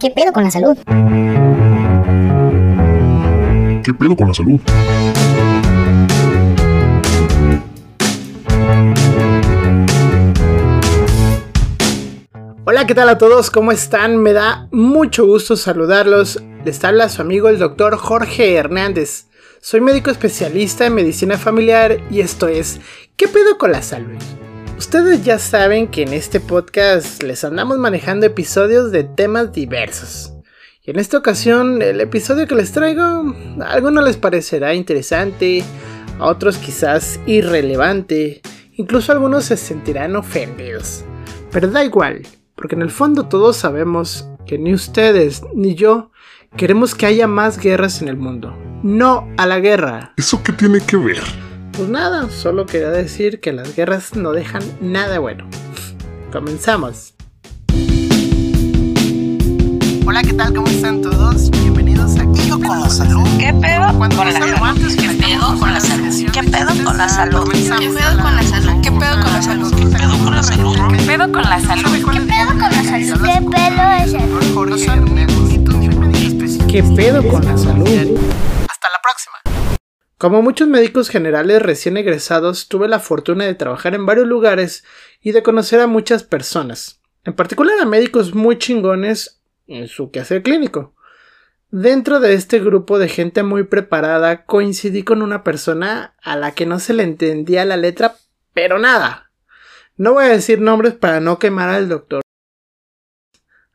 ¿Qué pedo con la salud? ¿Qué pedo con la salud? Hola, ¿qué tal a todos? ¿Cómo están? Me da mucho gusto saludarlos. Les habla su amigo el doctor Jorge Hernández. Soy médico especialista en medicina familiar y esto es ¿Qué pedo con la salud? Ustedes ya saben que en este podcast les andamos manejando episodios de temas diversos. Y en esta ocasión el episodio que les traigo a algunos les parecerá interesante, a otros quizás irrelevante, incluso algunos se sentirán ofendidos. Pero da igual, porque en el fondo todos sabemos que ni ustedes ni yo queremos que haya más guerras en el mundo. No a la guerra. ¿Eso qué tiene que ver? Pues nada, solo quería decir que las guerras no dejan nada bueno. Comenzamos. Hola, ¿qué tal? ¿Cómo están todos? Bienvenidos a ¿Qué pedo con la salud? ¿Qué pedo con la salud? ¿Qué pedo con la salud? ¿Qué pedo con la salud? ¿Qué pedo con la salud? ¿Qué pedo con la salud? ¿Qué pedo con la salud? ¿Qué pedo con la salud? ¿Qué pedo con la salud? ¿Qué pedo es el? ¿Qué pedo con la salud? Como muchos médicos generales recién egresados, tuve la fortuna de trabajar en varios lugares y de conocer a muchas personas, en particular a médicos muy chingones en su quehacer clínico. Dentro de este grupo de gente muy preparada coincidí con una persona a la que no se le entendía la letra, pero nada. No voy a decir nombres para no quemar al doctor.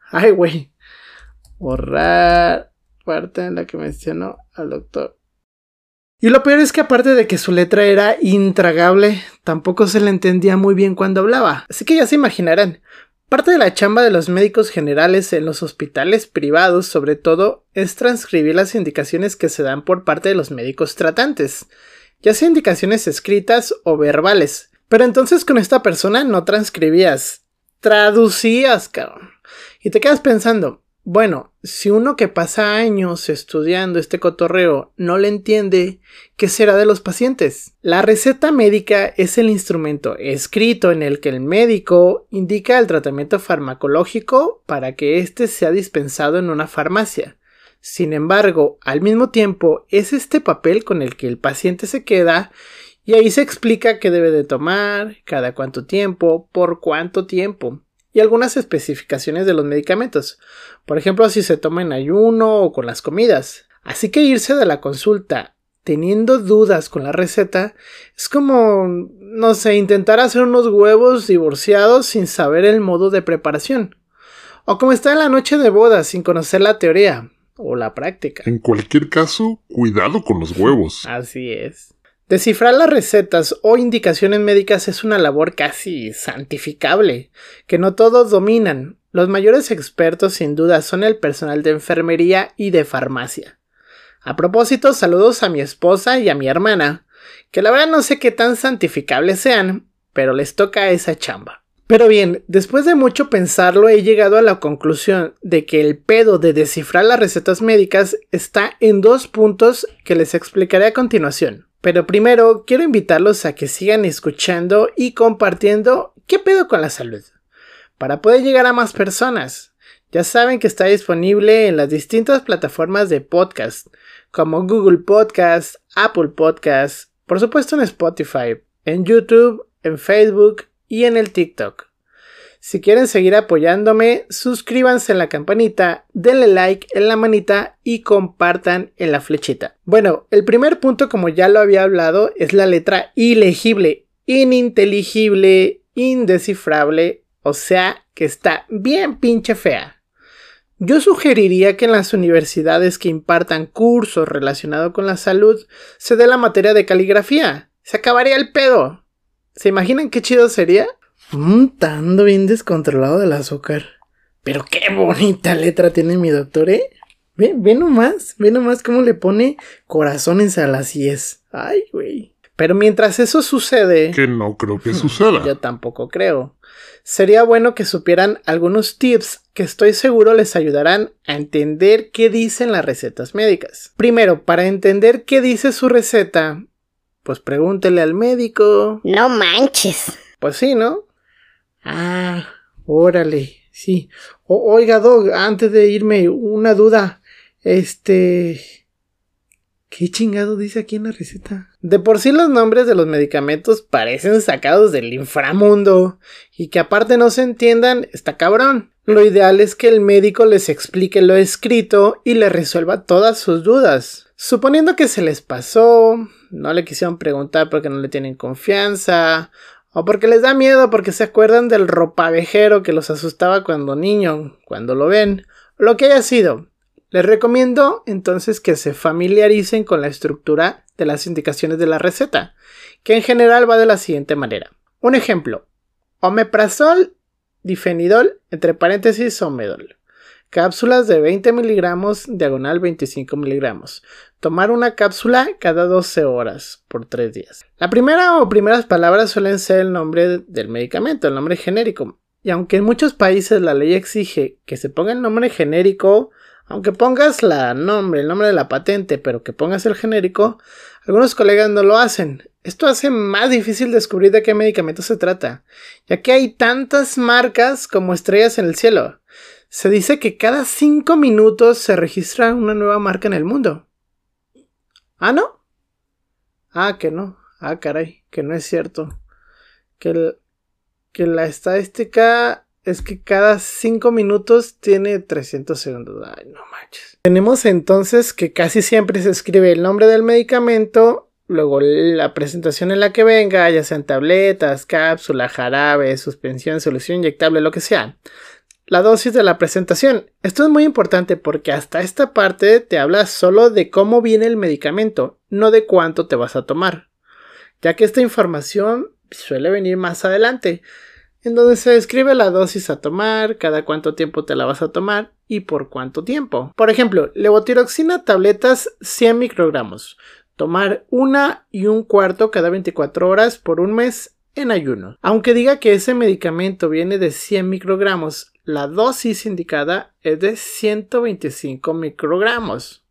Ay, güey. Borrar parte en la que mencionó al doctor. Y lo peor es que aparte de que su letra era intragable, tampoco se le entendía muy bien cuando hablaba. Así que ya se imaginarán. Parte de la chamba de los médicos generales en los hospitales privados, sobre todo, es transcribir las indicaciones que se dan por parte de los médicos tratantes, ya sea indicaciones escritas o verbales. Pero entonces con esta persona no transcribías, traducías, cabrón. Y te quedas pensando, bueno, si uno que pasa años estudiando este cotorreo no le entiende, ¿qué será de los pacientes? La receta médica es el instrumento escrito en el que el médico indica el tratamiento farmacológico para que éste sea dispensado en una farmacia. Sin embargo, al mismo tiempo es este papel con el que el paciente se queda y ahí se explica qué debe de tomar, cada cuánto tiempo, por cuánto tiempo y algunas especificaciones de los medicamentos, por ejemplo si se toma en ayuno o con las comidas. Así que irse de la consulta teniendo dudas con la receta es como, no sé, intentar hacer unos huevos divorciados sin saber el modo de preparación. O como estar en la noche de boda sin conocer la teoría o la práctica. En cualquier caso, cuidado con los huevos. Así es. Descifrar las recetas o indicaciones médicas es una labor casi santificable, que no todos dominan. Los mayores expertos sin duda son el personal de enfermería y de farmacia. A propósito, saludos a mi esposa y a mi hermana, que la verdad no sé qué tan santificables sean, pero les toca esa chamba. Pero bien, después de mucho pensarlo he llegado a la conclusión de que el pedo de descifrar las recetas médicas está en dos puntos que les explicaré a continuación. Pero primero quiero invitarlos a que sigan escuchando y compartiendo qué pedo con la salud, para poder llegar a más personas. Ya saben que está disponible en las distintas plataformas de podcast, como Google Podcast, Apple Podcast, por supuesto en Spotify, en YouTube, en Facebook y en el TikTok. Si quieren seguir apoyándome, suscríbanse en la campanita, denle like en la manita y compartan en la flechita. Bueno, el primer punto, como ya lo había hablado, es la letra ilegible, ininteligible, indescifrable, o sea que está bien pinche fea. Yo sugeriría que en las universidades que impartan cursos relacionados con la salud se dé la materia de caligrafía. Se acabaría el pedo. ¿Se imaginan qué chido sería? Mmm, ando bien descontrolado del azúcar. Pero qué bonita letra tiene mi doctor, ¿eh? Ve, ve nomás, ve nomás cómo le pone corazones a las yes. Ay, güey. Pero mientras eso sucede... Que no creo que suceda. Yo tampoco creo. Sería bueno que supieran algunos tips que estoy seguro les ayudarán a entender qué dicen las recetas médicas. Primero, para entender qué dice su receta, pues pregúntele al médico. No manches. Pues sí, ¿no? Ah, Órale, sí. oiga, Dog, antes de irme, una duda. Este. ¿Qué chingado dice aquí en la receta? De por sí los nombres de los medicamentos parecen sacados del inframundo. Y que aparte no se entiendan, está cabrón. Lo ideal es que el médico les explique lo escrito y le resuelva todas sus dudas. Suponiendo que se les pasó, no le quisieron preguntar porque no le tienen confianza, o porque les da miedo porque se acuerdan del ropavejero que los asustaba cuando niño, cuando lo ven, lo que haya sido. Les recomiendo entonces que se familiaricen con la estructura de las indicaciones de la receta, que en general va de la siguiente manera. Un ejemplo, omeprazol, difenidol, entre paréntesis, omedol. Cápsulas de 20 miligramos, diagonal 25 miligramos. Tomar una cápsula cada 12 horas por 3 días. La primera o primeras palabras suelen ser el nombre del medicamento, el nombre genérico. Y aunque en muchos países la ley exige que se ponga el nombre genérico, aunque pongas la nombre, el nombre de la patente, pero que pongas el genérico, algunos colegas no lo hacen. Esto hace más difícil descubrir de qué medicamento se trata, ya que hay tantas marcas como estrellas en el cielo. Se dice que cada 5 minutos se registra una nueva marca en el mundo. ¿Ah, no? Ah, que no. Ah, caray, que no es cierto. Que, que la estadística es que cada 5 minutos tiene 300 segundos. Ay, no manches. Tenemos entonces que casi siempre se escribe el nombre del medicamento, luego la presentación en la que venga, ya sean tabletas, cápsula, jarabe, suspensión, solución inyectable, lo que sea. La dosis de la presentación. Esto es muy importante porque hasta esta parte te habla solo de cómo viene el medicamento, no de cuánto te vas a tomar, ya que esta información suele venir más adelante en donde se describe la dosis a tomar, cada cuánto tiempo te la vas a tomar y por cuánto tiempo. Por ejemplo, levotiroxina tabletas 100 microgramos. Tomar una y un cuarto cada 24 horas por un mes en ayuno. Aunque diga que ese medicamento viene de 100 microgramos, la dosis indicada es de 125 microgramos.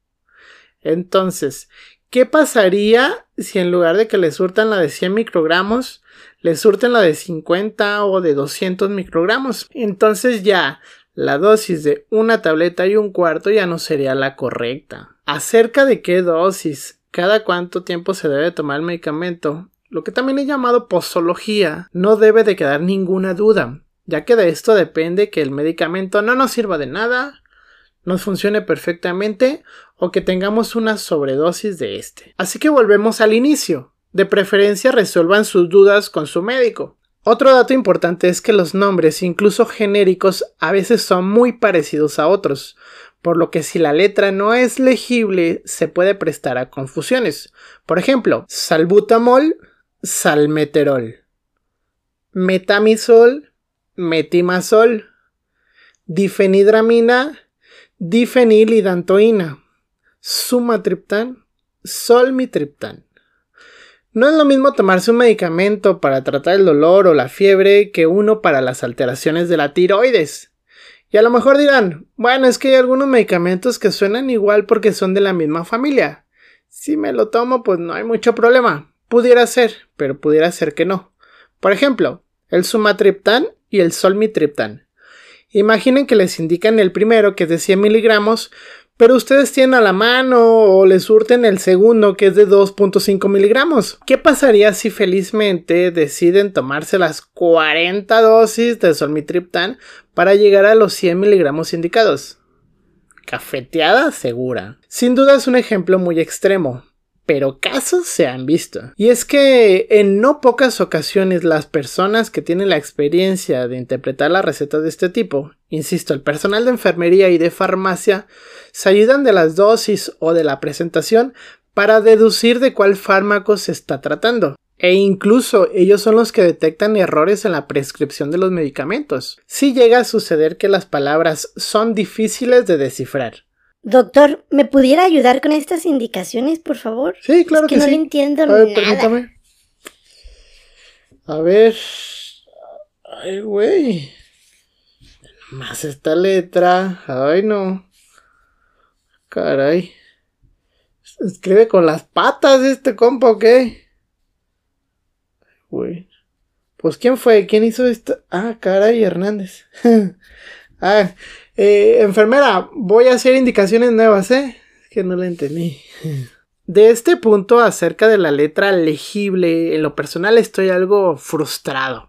Entonces, ¿qué pasaría si en lugar de que le surtan la de 100 microgramos, le surten la de 50 o de 200 microgramos. Entonces ya la dosis de una tableta y un cuarto ya no sería la correcta. Acerca de qué dosis, cada cuánto tiempo se debe tomar el medicamento, lo que también he llamado posología, no debe de quedar ninguna duda, ya que de esto depende que el medicamento no nos sirva de nada, nos funcione perfectamente o que tengamos una sobredosis de este. Así que volvemos al inicio. De preferencia resuelvan sus dudas con su médico. Otro dato importante es que los nombres, incluso genéricos, a veces son muy parecidos a otros, por lo que si la letra no es legible se puede prestar a confusiones. Por ejemplo, salbutamol, salmeterol, metamisol, metimazol, difenidramina, difenilidantoína, sumatriptán, solmitriptán. No es lo mismo tomarse un medicamento para tratar el dolor o la fiebre que uno para las alteraciones de la tiroides. Y a lo mejor dirán, bueno, es que hay algunos medicamentos que suenan igual porque son de la misma familia. Si me lo tomo, pues no hay mucho problema. Pudiera ser, pero pudiera ser que no. Por ejemplo, el sumatriptán y el solmitriptán. Imaginen que les indican el primero, que es de 100 miligramos, pero ustedes tienen a la mano o les surten el segundo que es de 2.5 miligramos. ¿Qué pasaría si felizmente deciden tomarse las 40 dosis de solmitriptán para llegar a los 100 miligramos indicados? Cafeteada segura. Sin duda es un ejemplo muy extremo, pero casos se han visto. Y es que en no pocas ocasiones las personas que tienen la experiencia de interpretar las recetas de este tipo, insisto, el personal de enfermería y de farmacia, se ayudan de las dosis o de la presentación para deducir de cuál fármaco se está tratando. E incluso ellos son los que detectan errores en la prescripción de los medicamentos. Si llega a suceder que las palabras son difíciles de descifrar Doctor, ¿me pudiera ayudar con estas indicaciones, por favor? Sí, claro es que, que no sí. le entiendo A ver, nada. permítame. A ver. Ay, güey. Más esta letra. Ay, no. Caray. Escribe con las patas este compa, ¿o qué? Güey. Pues ¿quién fue? ¿Quién hizo esto? Ah, caray, Hernández. ah, eh, enfermera, voy a hacer indicaciones nuevas, ¿eh? Que no la entendí. De este punto acerca de la letra legible, en lo personal estoy algo frustrado.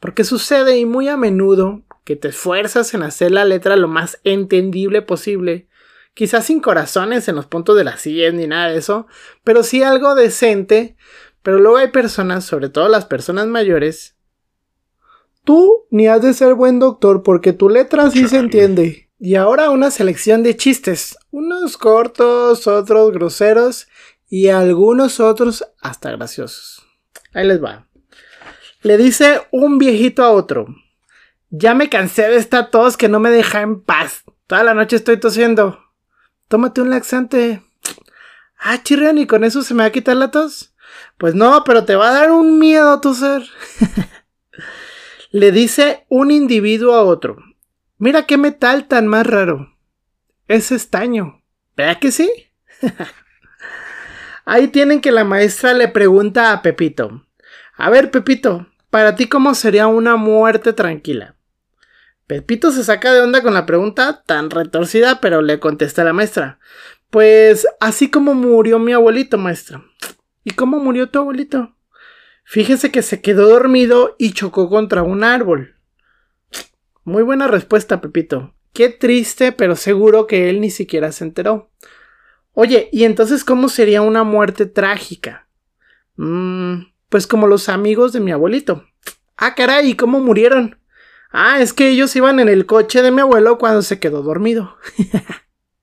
Porque sucede y muy a menudo que te esfuerzas en hacer la letra lo más entendible posible. Quizás sin corazones en los puntos de la silla ni nada de eso, pero sí algo decente. Pero luego hay personas, sobre todo las personas mayores. Tú ni has de ser buen doctor porque tu letra sí se entiende. Y ahora una selección de chistes, unos cortos, otros groseros y algunos otros hasta graciosos. Ahí les va. Le dice un viejito a otro. Ya me cansé de esta tos que no me deja en paz. Toda la noche estoy tosiendo. Tómate un laxante. Ah, chirrión, ¿y con eso se me va a quitar la tos? Pues no, pero te va a dar un miedo a toser. Le dice un individuo a otro. Mira qué metal tan más raro. Es estaño. ¿Verdad que sí? Ahí tienen que la maestra le pregunta a Pepito. A ver, Pepito, para ti cómo sería una muerte tranquila. Pepito se saca de onda con la pregunta tan retorcida, pero le contesta la maestra. Pues así como murió mi abuelito, maestra. ¿Y cómo murió tu abuelito? Fíjese que se quedó dormido y chocó contra un árbol. Muy buena respuesta, Pepito. Qué triste, pero seguro que él ni siquiera se enteró. Oye, ¿y entonces cómo sería una muerte trágica? Mmm, pues como los amigos de mi abuelito. Ah, caray, ¿y cómo murieron? Ah, es que ellos iban en el coche de mi abuelo cuando se quedó dormido.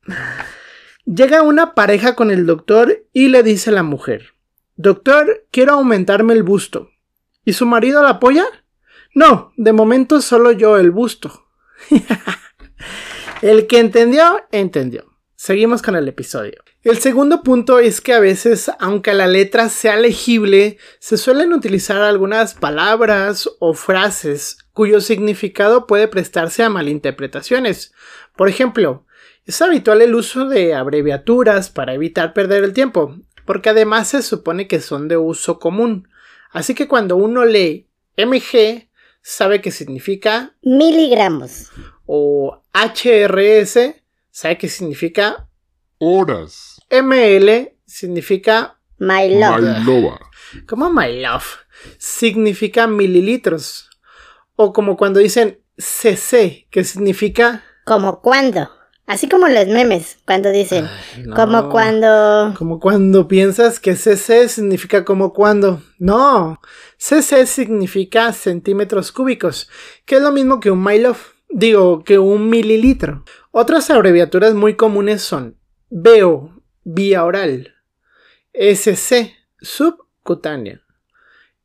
Llega una pareja con el doctor y le dice a la mujer, Doctor, quiero aumentarme el busto. ¿Y su marido la apoya? No, de momento solo yo el busto. el que entendió, entendió. Seguimos con el episodio. El segundo punto es que a veces, aunque la letra sea legible, se suelen utilizar algunas palabras o frases cuyo significado puede prestarse a malinterpretaciones. Por ejemplo, es habitual el uso de abreviaturas para evitar perder el tiempo, porque además se supone que son de uso común. Así que cuando uno lee MG, sabe que significa miligramos. O HRS, sabe que significa Horas. ML, significa My love. Bailoba. como my love, significa mililitros. O como cuando dicen CC, que significa Como cuando. Así como los memes, cuando dicen. Ay, no. Como cuando. Como cuando piensas que CC significa como cuando. No, CC significa centímetros cúbicos, que es lo mismo que un my love. Digo, que un mililitro. Otras abreviaturas muy comunes son BO, vía oral, SC, subcutánea,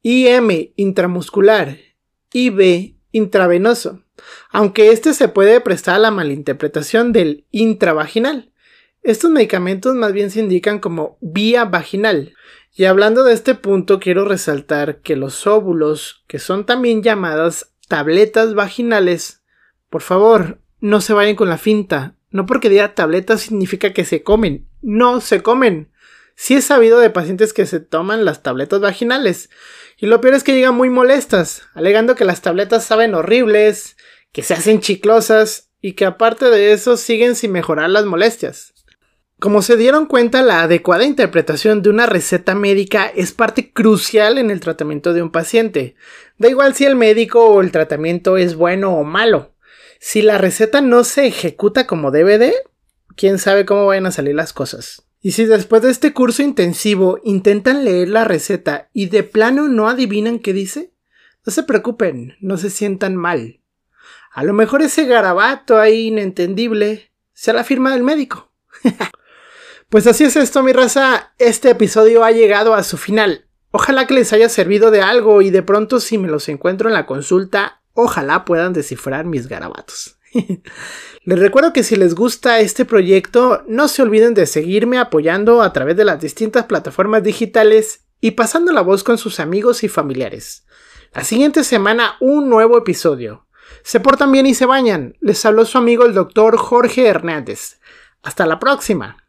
IM, intramuscular, IB, intravenoso, aunque este se puede prestar a la malinterpretación del intravaginal. Estos medicamentos más bien se indican como vía vaginal. Y hablando de este punto, quiero resaltar que los óvulos, que son también llamadas tabletas vaginales, por favor, no se vayan con la finta. No porque diga tabletas significa que se comen. No se comen. Sí he sabido de pacientes que se toman las tabletas vaginales. Y lo peor es que llegan muy molestas, alegando que las tabletas saben horribles, que se hacen chiclosas y que aparte de eso siguen sin mejorar las molestias. Como se dieron cuenta, la adecuada interpretación de una receta médica es parte crucial en el tratamiento de un paciente. Da igual si el médico o el tratamiento es bueno o malo. Si la receta no se ejecuta como debe de, quién sabe cómo vayan a salir las cosas. Y si después de este curso intensivo intentan leer la receta y de plano no adivinan qué dice, no se preocupen, no se sientan mal. A lo mejor ese garabato ahí inentendible sea la firma del médico. pues así es esto, mi raza. Este episodio ha llegado a su final. Ojalá que les haya servido de algo y de pronto si me los encuentro en la consulta, ojalá puedan descifrar mis garabatos. Les recuerdo que si les gusta este proyecto, no se olviden de seguirme apoyando a través de las distintas plataformas digitales y pasando la voz con sus amigos y familiares. La siguiente semana un nuevo episodio. Se portan bien y se bañan. Les habló su amigo el doctor Jorge Hernández. Hasta la próxima.